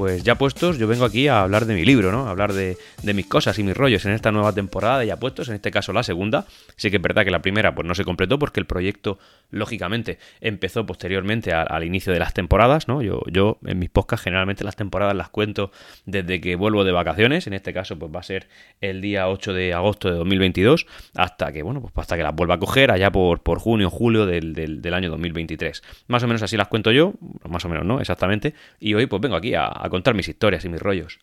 pues ya puestos, yo vengo aquí a hablar de mi libro, ¿no? A hablar de, mis cosas y mis rollos en esta nueva temporada de ya puestos, en este caso la segunda. Sí que es verdad que la primera pues no se completó porque el proyecto, lógicamente, empezó posteriormente al inicio de las temporadas, ¿no? Yo, yo en mis podcasts generalmente las temporadas las cuento desde que vuelvo de vacaciones, en este caso pues va a ser el día 8 de agosto de 2022, hasta que, bueno, pues hasta que las vuelva a coger allá por, por junio, julio del, del año 2023. Más o menos así las cuento yo, más o menos no, exactamente, y hoy pues vengo aquí a, contar mis historias y mis rollos.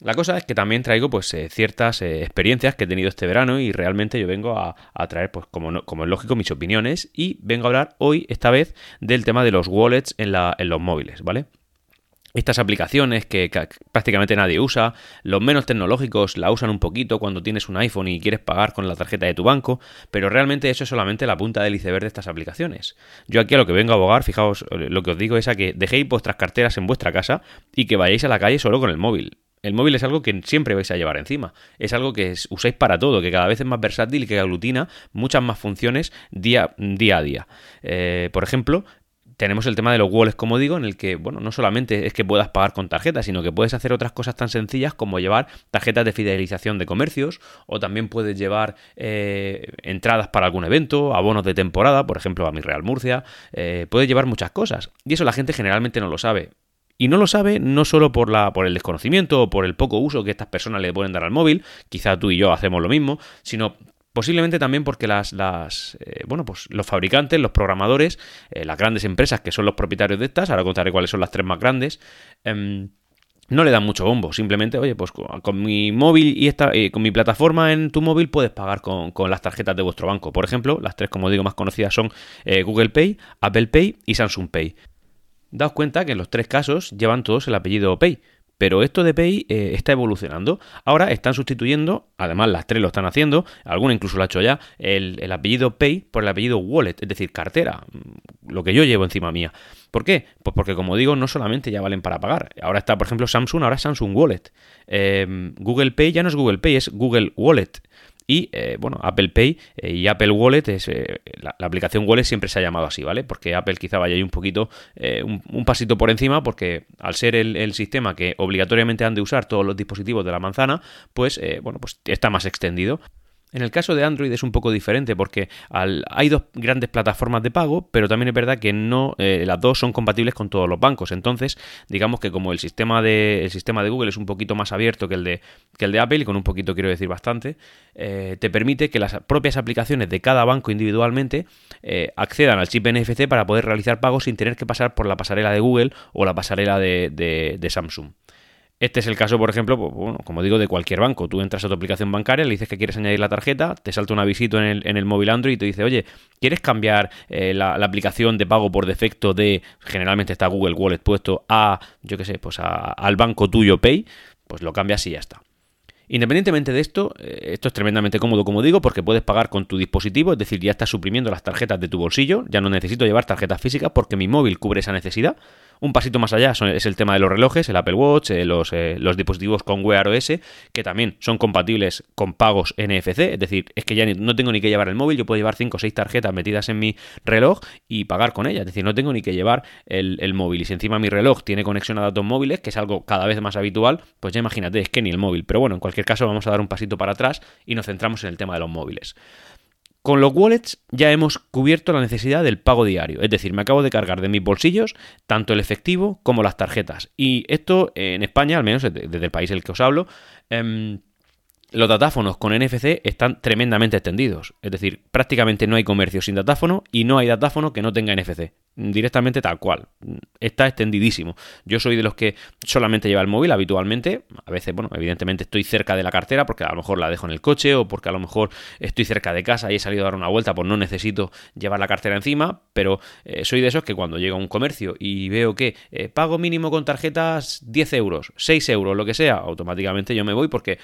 La cosa es que también traigo pues eh, ciertas eh, experiencias que he tenido este verano y realmente yo vengo a, traer pues como, como es lógico mis opiniones y vengo a hablar hoy esta vez del tema de los wallets en, la, en los móviles, ¿vale? Estas aplicaciones que, prácticamente nadie usa, los menos tecnológicos la usan un poquito cuando tienes un iPhone y quieres pagar con la tarjeta de tu banco, pero realmente eso es solamente la punta del iceberg de estas aplicaciones. Yo aquí a lo que vengo a abogar, fijaos, lo que os digo es a que dejéis vuestras carteras en vuestra casa y que vayáis a la calle solo con el móvil. El móvil es algo que siempre vais a llevar encima. Es algo que usáis para todo, que cada vez es más versátil y que aglutina muchas más funciones día, día a día. Eh, por ejemplo, tenemos el tema de los wallets, como digo, en el que, bueno, no solamente es que puedas pagar con tarjeta, sino que puedes hacer otras cosas tan sencillas como llevar tarjetas de fidelización de comercios, o también puedes llevar eh, entradas para algún evento, abonos de temporada, por ejemplo, a mi Real Murcia, eh, puedes llevar muchas cosas. Y eso la gente generalmente no lo sabe. Y no lo sabe no solo por, la, por el desconocimiento o por el poco uso que estas personas le pueden dar al móvil, quizá tú y yo hacemos lo mismo, sino Posiblemente también porque las, las eh, bueno, pues los fabricantes, los programadores, eh, las grandes empresas que son los propietarios de estas, ahora contaré cuáles son las tres más grandes, em, no le dan mucho bombo. Simplemente, oye, pues con, mi móvil y esta, eh, con mi plataforma en tu móvil puedes pagar con, con, las tarjetas de vuestro banco. Por ejemplo, las tres, como digo, más conocidas son Google Pay, Apple Pay y Samsung Pay. Daos cuenta que en los tres casos llevan todos el apellido Pay. Pero esto de Pay eh, está evolucionando. Ahora están sustituyendo, además las tres lo están haciendo, alguna incluso lo ha hecho ya, el, apellido Pay por el apellido Wallet, es decir, cartera, mm, lo que yo llevo encima mía. ¿Por qué? Pues porque como digo, no solamente ya valen para pagar. Ahora está, por ejemplo, Samsung, ahora es Samsung Wallet. Em, Google Pay ya no es Google Pay, es Google Wallet. Y eh, bueno, Apple Pay eh, y Apple Wallet, es, eh, la, aplicación Wallet siempre se ha llamado así, ¿vale? Porque Apple quizá vaya ahí un poquito, un, pasito por encima, porque al ser el, el, sistema que obligatoriamente han de usar todos los dispositivos de la manzana, pues bueno, pues está más extendido. En el caso de Android es un poco diferente porque hay dos grandes plataformas de pago, pero también es verdad que no eh, las dos son compatibles con todos los bancos. Entonces, digamos que como el sistema de, sistema de Google es un poquito más abierto que el de, el de Apple, y con un poquito quiero decir bastante, eh, te permite que las propias aplicaciones de cada banco individualmente eh, accedan al chip NFC para poder realizar pagos sin tener que pasar por la pasarela de Google o la pasarela de Samsung. Este es el caso, por ejemplo, pues, bueno, como digo, de cualquier banco. Tú entras a tu aplicación bancaria, le dices que quieres añadir la tarjeta, te salta un avisito en el, móvil Android y te dice, oye, ¿quieres cambiar eh, la, aplicación de pago por defecto de, generalmente está Google Wallet puesto, a, yo qué sé, pues al banco tuyo Pay? Pues lo cambias y ya está. Independientemente de esto, eh, esto es tremendamente cómodo, como digo, porque puedes pagar con tu dispositivo, es decir, ya estás suprimiendo las tarjetas de tu bolsillo, ya no necesito llevar tarjetas físicas porque mi móvil cubre esa necesidad. Un pasito más allá es el tema de los relojes, el Apple Watch, eh, los, eh, los, dispositivos con Wear OS, que también son compatibles con pagos NFC, es decir, es que ya no tengo ni que llevar el móvil, yo puedo llevar 5 o 6 tarjetas metidas en mi reloj y pagar con ellas, es decir, no tengo ni que llevar el, el móvil. Y si encima mi reloj tiene conexión a datos móviles, que es algo cada vez más habitual, pues ya imagínate, es que ni el móvil. Pero bueno, en cualquier caso vamos a dar un pasito para atrás y nos centramos en el tema de los móviles. Con los wallets ya hemos cubierto la necesidad del pago diario, es decir, me acabo de cargar de mis bolsillos tanto el efectivo como las tarjetas. Y esto en España, al menos desde el país el que os hablo, em, los datáfonos con NFC están tremendamente extendidos. Es decir, prácticamente no hay comercio sin datáfono y no hay datáfono que no tenga NFC. Directamente tal cual. Está extendidísimo. Yo soy de los que solamente lleva el móvil habitualmente. A veces, bueno, evidentemente estoy cerca de la cartera porque a lo mejor la dejo en el coche o porque a lo mejor estoy cerca de casa y he salido a dar una vuelta, pues no necesito llevar la cartera encima. Pero eh, soy de esos que cuando llego a un comercio y veo que eh, pago mínimo con tarjetas 10 euros, 6 euros, lo que sea, automáticamente yo me voy porque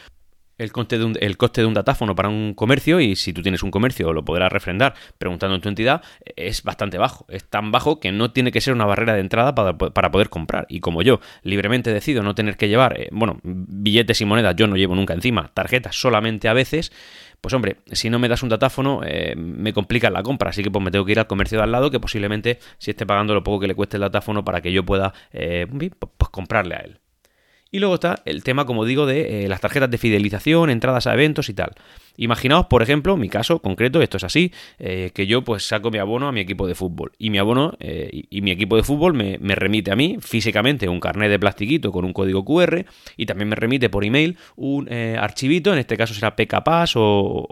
el coste, de un, el coste de un datáfono para un comercio, y si tú tienes un comercio lo podrás refrendar preguntando en tu entidad, es bastante bajo. Es tan bajo que no tiene que ser una barrera de entrada para, poder comprar. Y como yo libremente decido no tener que llevar, eh, bueno, billetes y monedas yo no llevo nunca encima, tarjetas solamente a veces, pues hombre, si no me das un datáfono eh, me complica la compra, así que pues me tengo que ir al comercio de al lado que posiblemente si esté pagando lo poco que le cueste el datáfono para que yo pueda eh, pues comprarle a él. Y luego está el tema, como digo, de eh, las tarjetas de fidelización, entradas a eventos y tal. Imaginaos, por ejemplo, mi caso concreto, esto es así, eh, que yo pues saco mi abono a mi equipo de fútbol. Y mi abono eh, y, mi equipo de fútbol me, remite a mí físicamente un carnet de plastiquito con un código QR y también me remite por email un archivito, en este caso será PKPass o,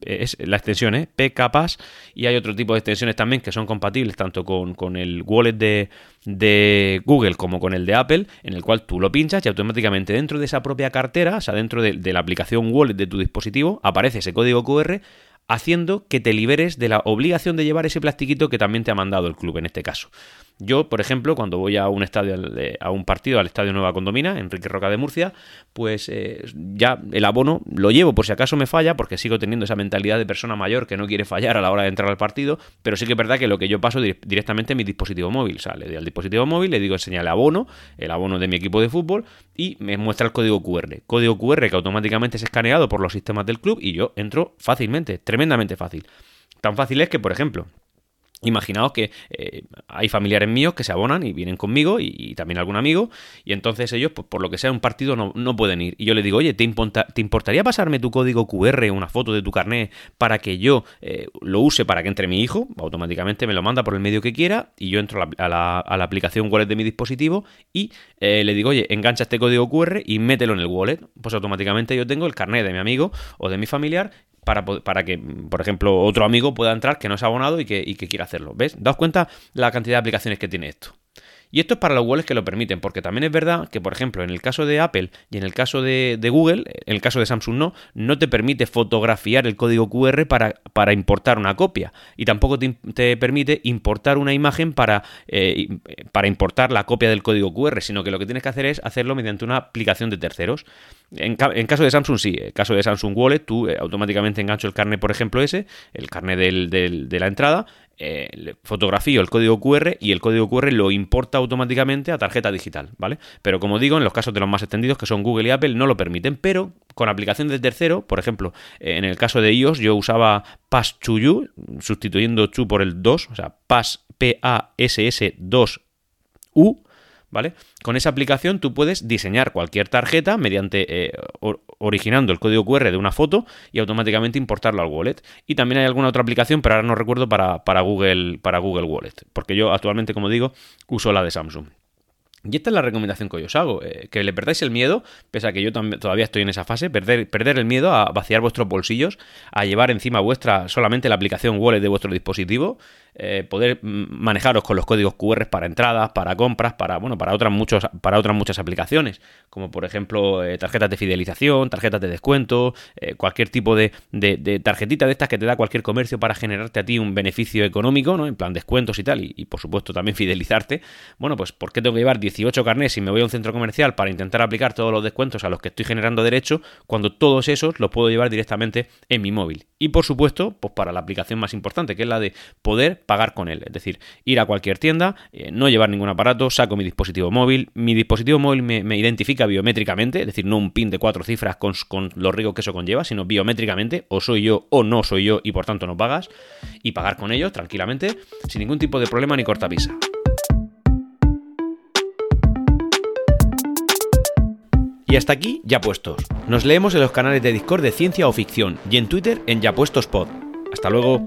es la extensión, ¿eh? PKPass. Y hay otro tipo de extensiones también que son compatibles tanto con, con el wallet de de Google como con el de Apple, en el cual tú lo pinchas y automáticamente dentro de esa propia cartera, o sea, dentro de, de la aplicación Wallet de tu dispositivo, aparece ese código QR haciendo que te liberes de la obligación de llevar ese plastiquito que también te ha mandado el club en este caso. Yo, por ejemplo, cuando voy a un estadio, a un partido al Estadio Nueva Condomina, Enrique Roca de Murcia, pues eh, ya el abono lo llevo por si acaso me falla, porque sigo teniendo esa mentalidad de persona mayor que no quiere fallar a la hora de entrar al partido, pero sí que es verdad que lo que yo paso directamente en mi dispositivo móvil, o sea, le doy al dispositivo móvil, le digo enseñale abono, el abono de mi equipo de fútbol, y me muestra el código QR. Código QR que automáticamente es escaneado por los sistemas del club y yo entro fácilmente, tremendamente fácil. Tan fácil es que, por ejemplo, Imaginaos que eh, hay familiares míos que se abonan y vienen conmigo y, también algún amigo y entonces ellos, pues, por lo que sea, un partido no, pueden ir. Y yo les digo, oye, ¿te, importaría pasarme tu código QR, una foto de tu carnet, para que yo eh, lo use para que entre mi hijo? Automáticamente me lo manda por el medio que quiera y yo entro a la, aplicación wallet de mi dispositivo y eh, le digo, oye, engancha este código QR y mételo en el wallet. Pues automáticamente yo tengo el carnet de mi amigo o de mi familiar para, para, que, por ejemplo, otro amigo pueda entrar que no es abonado y que, y que quiera hacerlo. ¿Ves? Daos cuenta la cantidad de aplicaciones que tiene esto. Y esto es para los wallets que lo permiten, porque también es verdad que, por ejemplo, en el caso de Apple y en el caso de, Google, en el caso de Samsung no, no te permite fotografiar el código QR para, para importar una copia. Y tampoco te, permite importar una imagen para, eh, para importar la copia del código QR, sino que lo que tienes que hacer es hacerlo mediante una aplicación de terceros. En, caso de Samsung sí, en caso de Samsung Wallet, tú eh, automáticamente engancho el carnet, por ejemplo, ese, el carnet de la entrada, eh, fotografío el código QR y el código QR lo importa automáticamente a tarjeta digital, ¿vale? Pero como digo, en los casos de los más extendidos, que son Google y Apple, no lo permiten, pero con aplicación de tercero, por ejemplo, en el caso de iOS yo usaba Pass to You, sustituyendo Chu por el 2, o sea, Pass P-A-S-S 2U, ¿vale? Con esa aplicación tú puedes diseñar cualquier tarjeta mediante eh, originando el código QR de una foto y automáticamente importarlo al wallet. Y también hay alguna otra aplicación, pero ahora no recuerdo para, Google, para Google Wallet, porque yo actualmente, como digo, uso la de Samsung. Y esta es la recomendación que os hago, eh, que le perdáis el miedo, pese a que yo todavía estoy en esa fase, perder, perder el miedo a vaciar vuestros bolsillos, a llevar encima vuestra solamente la aplicación wallet de vuestro dispositivo eh, poder manejaros con los códigos QR para entradas, para compras, para bueno, para otras muchos, para otras muchas aplicaciones, como por ejemplo eh, tarjetas de fidelización, tarjetas de descuento, eh, cualquier tipo de, tarjetita de estas que te da cualquier comercio para generarte a ti un beneficio económico, ¿no? En plan descuentos y tal, y, por supuesto también fidelizarte. Bueno, pues ¿por qué tengo que llevar 18 carnés si me voy a un centro comercial para intentar aplicar todos los descuentos a los que estoy generando derecho, cuando todos esos los puedo llevar directamente en mi móvil? Y por supuesto, pues para la aplicación más importante, que es la de poder pagar con él. Es decir, ir a cualquier tienda, eh, no llevar ningún aparato, saco mi dispositivo móvil. Mi dispositivo móvil me, identifica biométricamente, es decir, no un pin de cuatro cifras con, con los riesgos que eso conlleva, sino biométricamente, o soy yo o no soy yo y por tanto no pagas. Y pagar con ellos tranquilamente, sin ningún tipo de problema ni cortapisa. Y hasta aquí, ya puestos. Nos leemos en los canales de Discord de Ciencia o Ficción y en Twitter en Ya Puestos Pod. Hasta luego.